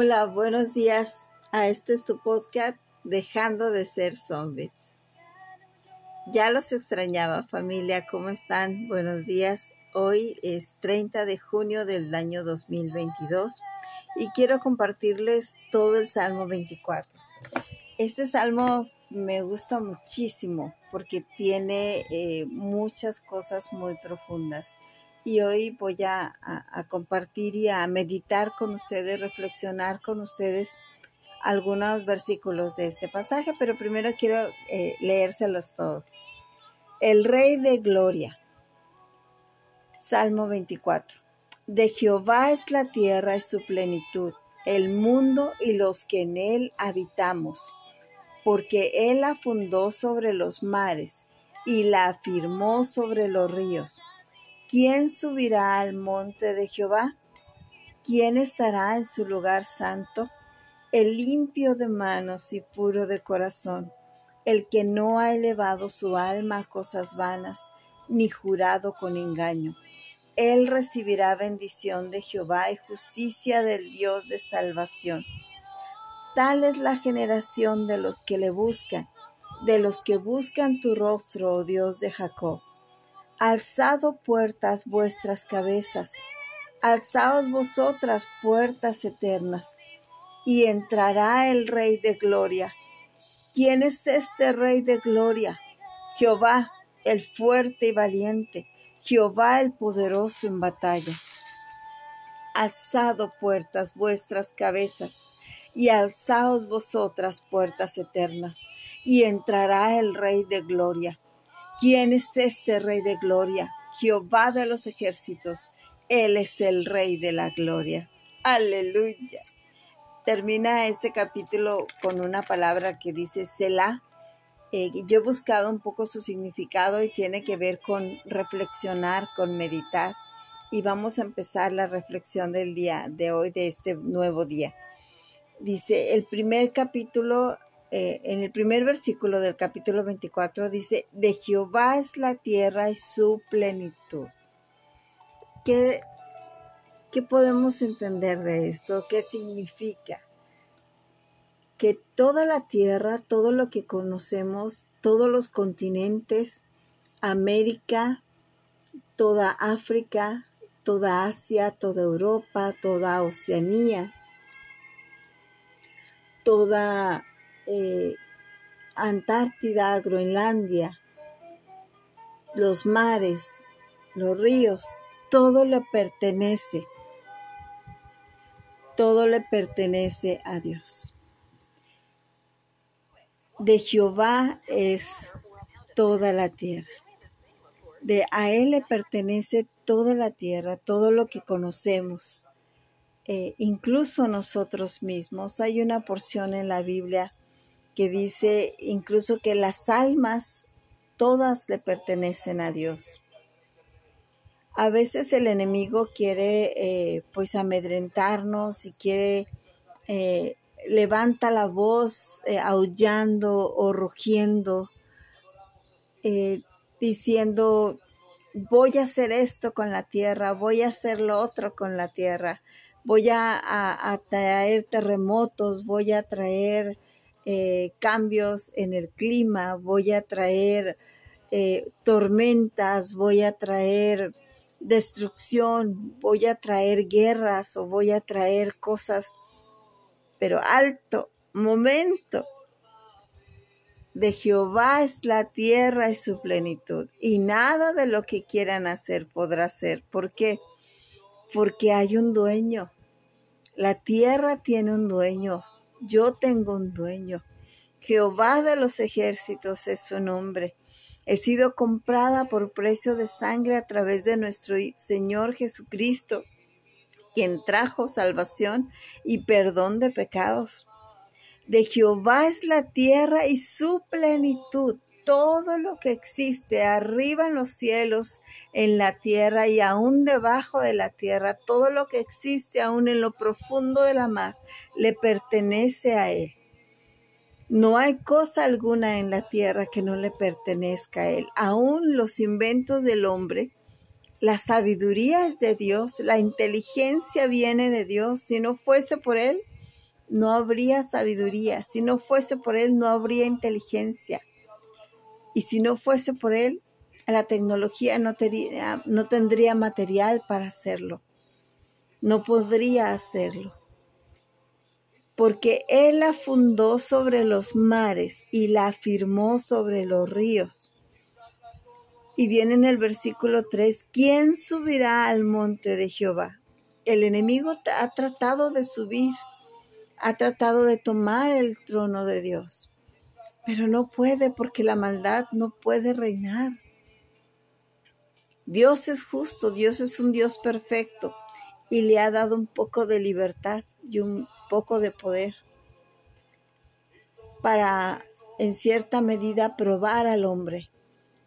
Hola, buenos días a este es tu podcast Dejando de ser zombies. Ya los extrañaba familia, ¿cómo están? Buenos días. Hoy es 30 de junio del año 2022 y quiero compartirles todo el Salmo 24. Este salmo me gusta muchísimo porque tiene eh, muchas cosas muy profundas y hoy voy a, compartir y a meditar con ustedes, reflexionar con ustedes algunos versículos de este pasaje, pero primero quiero eh, leérselos todos. El Rey de Gloria. Salmo 24. De Jehová es la tierra y su plenitud, el mundo y los que en él habitamos, porque él la fundó sobre los mares y la afirmó sobre los ríos. ¿Quién subirá al monte de Jehová? ¿Quién estará en su lugar santo? El limpio de manos y puro de corazón, el que no ha elevado su alma a cosas vanas, ni jurado con engaño. Él recibirá bendición de Jehová y justicia del Dios de salvación. Tal es la generación de los que le buscan, de los que buscan tu rostro, oh Dios de Jacob. Alzado puertas vuestras cabezas, alzaos vosotras puertas eternas, y entrará el Rey de Gloria. ¿Quién es este Rey de Gloria? Jehová, el fuerte y valiente, Jehová el poderoso en batalla. Alzado puertas vuestras cabezas, y alzaos vosotras puertas eternas, y entrará el Rey de Gloria. ¿Quién es este Rey de Gloria? Jehová de los ejércitos. Él es el Rey de la Gloria. Aleluya. Termina este capítulo con una palabra que dice Selah. Eh, yo he buscado un poco su significado y tiene que ver con reflexionar, con meditar. Y vamos a empezar la reflexión del día de hoy, de este nuevo día. Dice, el primer capítulo eh, en el primer versículo del capítulo 24 dice, de Jehová es la tierra y su plenitud. ¿Qué, ¿Qué podemos entender de esto? ¿Qué significa? Que toda la tierra, todo lo que conocemos, todos los continentes, América, toda África, toda Asia, toda Europa, toda Oceanía, toda eh, Antártida, Groenlandia, los mares, los ríos, todo le pertenece. Todo le pertenece a Dios. De Jehová es toda la tierra. De a Él le pertenece toda la tierra, todo lo que conocemos, eh, incluso nosotros mismos. Hay una porción en la Biblia que dice incluso que las almas todas le pertenecen a Dios. A veces el enemigo quiere eh, pues amedrentarnos y quiere eh, levanta la voz eh, aullando o rugiendo, diciendo voy a hacer esto con la tierra, voy a hacer lo otro con la tierra, voy a, a traer terremotos, voy a traer eh, cambios en el clima, voy a traer eh, tormentas, voy a traer destrucción, voy a traer guerras o voy a traer cosas, pero alto, momento. De Jehová es la tierra y su plenitud, y nada de lo que quieran hacer podrá ser. ¿Por qué? Porque hay un dueño. La tierra tiene un dueño, yo tengo un dueño. Jehová de los ejércitos es su nombre. He sido comprada por precio de sangre a través de nuestro Señor Jesucristo, quien trajo salvación y perdón de pecados. De Jehová es la tierra y su plenitud, todo lo que existe arriba en los cielos, en la tierra y aún debajo de la tierra, todo lo que existe aún en lo profundo de la mar, le pertenece a Él. No hay cosa alguna en la tierra que no le pertenezca a Él. Aún los inventos del hombre, la sabiduría es de Dios, la inteligencia viene de Dios. Si no fuese por Él, no habría sabiduría. Si no fuese por Él, no habría inteligencia. Y si no fuese por Él, la tecnología no, no tendría material para hacerlo. No podría hacerlo. Porque Él la fundó sobre los mares y la afirmó sobre los ríos. Y viene en el versículo 3, ¿quién subirá al monte de Jehová? El enemigo ha tratado de subir, ha tratado de tomar el trono de Dios, pero no puede porque la maldad no puede reinar. Dios es justo, Dios es un Dios perfecto y le ha dado un poco de libertad y un poco de poder para en cierta medida probar al hombre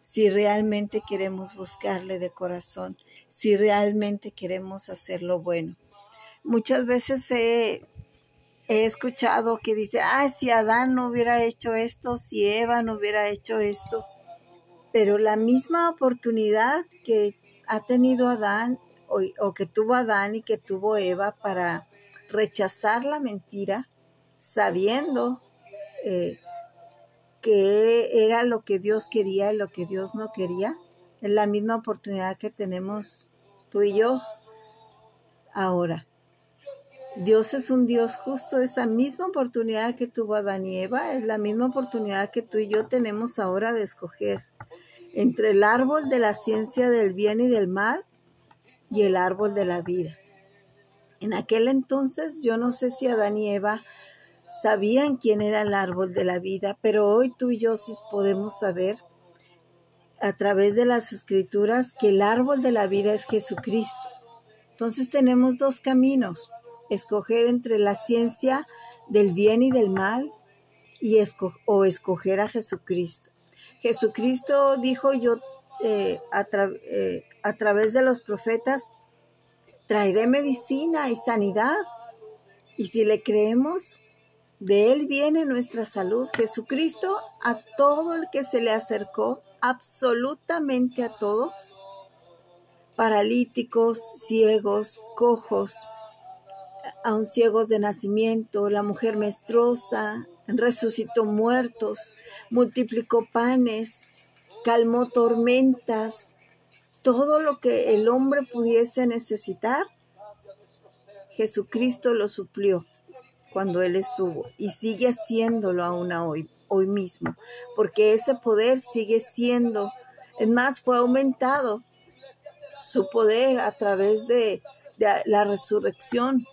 si realmente queremos buscarle de corazón, si realmente queremos hacer lo bueno. Muchas veces he, escuchado que dice, ah, si Adán no hubiera hecho esto, si Eva no hubiera hecho esto, pero la misma oportunidad que ha tenido Adán o, que tuvo Adán y que tuvo Eva para rechazar la mentira, sabiendo eh, que era lo que Dios quería y lo que Dios no quería. Es la misma oportunidad que tenemos tú y yo ahora. Dios es un Dios justo, esa misma oportunidad que tuvo Adán y Eva es la misma oportunidad que tú y yo tenemos ahora de escoger entre el árbol de la ciencia del bien y del mal y el árbol de la vida. En aquel entonces yo no sé si Adán y Eva sabían quién era el árbol de la vida, pero hoy tú y yo sí podemos saber a través de las escrituras que el árbol de la vida es Jesucristo. Entonces tenemos dos caminos, escoger entre la ciencia del bien y del mal y o escoger a Jesucristo. Jesucristo dijo yo eh, eh, a través de los profetas, traeré medicina y sanidad. Y si le creemos, de Él viene nuestra salud. Jesucristo a todo el que se le acercó, absolutamente a todos, paralíticos, ciegos, cojos, aun ciegos de nacimiento, la mujer menstruosa, resucitó muertos, multiplicó panes, calmó tormentas, todo lo que el hombre pudiese necesitar, Jesucristo lo suplió cuando Él estuvo y sigue haciéndolo aún hoy, hoy mismo, porque ese poder sigue siendo, es más, fue aumentado su poder a través de, la resurrección.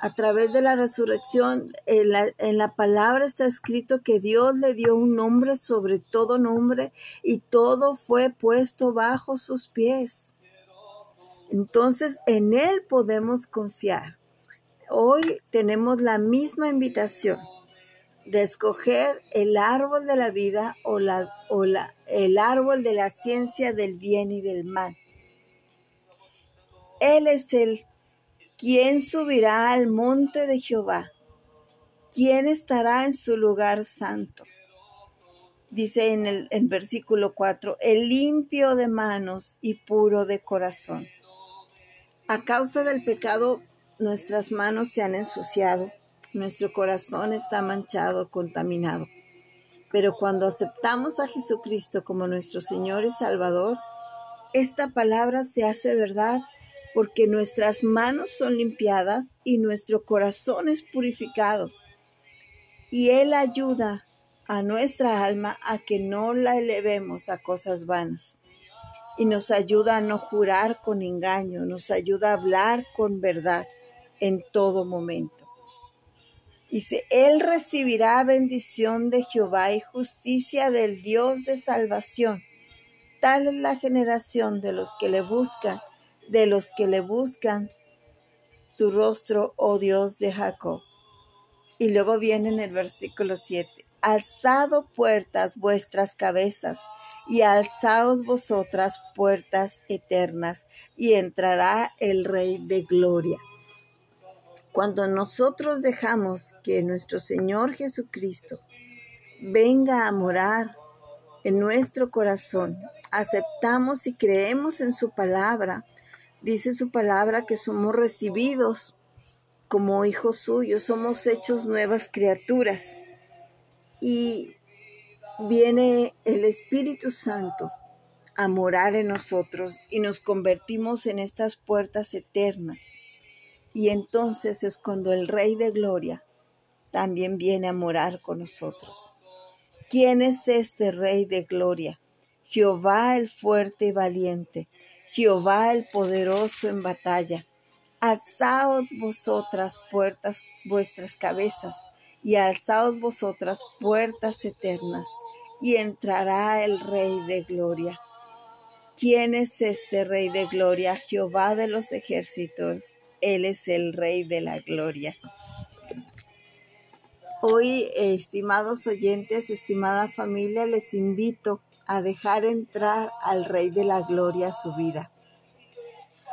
A través de la resurrección, en la, en la palabra está escrito que Dios le dio un nombre sobre todo nombre y todo fue puesto bajo sus pies. Entonces en Él podemos confiar. Hoy tenemos la misma invitación de escoger el árbol de la vida o, la, o la, el árbol de la ciencia del bien y del mal. Él es el quien subirá al monte de Jehová, quien estará en su lugar santo. Dice en el en versículo 4, el limpio de manos y puro de corazón. A causa del pecado nuestras manos se han ensuciado, nuestro corazón está manchado, contaminado. Pero cuando aceptamos a Jesucristo como nuestro Señor y Salvador, esta palabra se hace verdad porque nuestras manos son limpiadas y nuestro corazón es purificado. Y Él ayuda a nuestra alma a que no la elevemos a cosas vanas. Y nos ayuda a no jurar con engaño, nos ayuda a hablar con verdad en todo momento. Dice, Él recibirá bendición de Jehová y justicia del Dios de salvación. Tal es la generación de los que le buscan, de los que le buscan tu rostro, oh Dios de Jacob. Y luego viene en el versículo 7, alzado puertas vuestras cabezas y alzaos vosotras puertas eternas y entrará el Rey de Gloria. Cuando nosotros dejamos que nuestro Señor Jesucristo venga a morar en nuestro corazón, aceptamos y creemos en su palabra, dice su palabra que somos recibidos como hijos suyos, somos hechos nuevas criaturas. Y viene el Espíritu Santo a morar en nosotros y nos convertimos en estas puertas eternas. Y entonces es cuando el Rey de Gloria también viene a morar con nosotros. ¿Quién es este Rey de Gloria? Jehová el fuerte y valiente, Jehová el poderoso en batalla. Alzaos vosotras puertas vuestras cabezas, y alzaos vosotras puertas eternas, y entrará el Rey de Gloria. ¿Quién es este Rey de Gloria? Jehová de los ejércitos. Él es el Rey de la Gloria. Hoy, estimados oyentes, estimada familia, les invito a dejar entrar al Rey de la Gloria a su vida,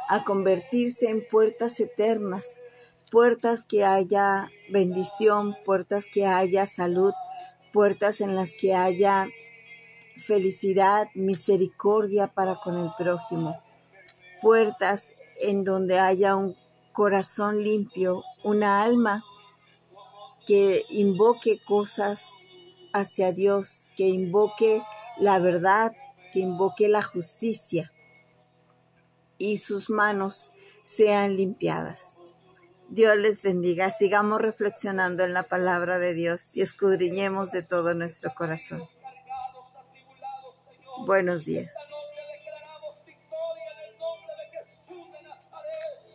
a convertirse en puertas eternas, puertas que haya bendición, puertas que haya salud, puertas en las que haya felicidad, misericordia para con el prójimo. Puertas en donde haya un corazón limpio, una alma que invoque cosas hacia Dios, que invoque la verdad, que invoque la justicia y sus manos sean limpiadas. Dios les bendiga. Sigamos reflexionando en la palabra de Dios y escudriñemos de todo nuestro corazón. Buenos días.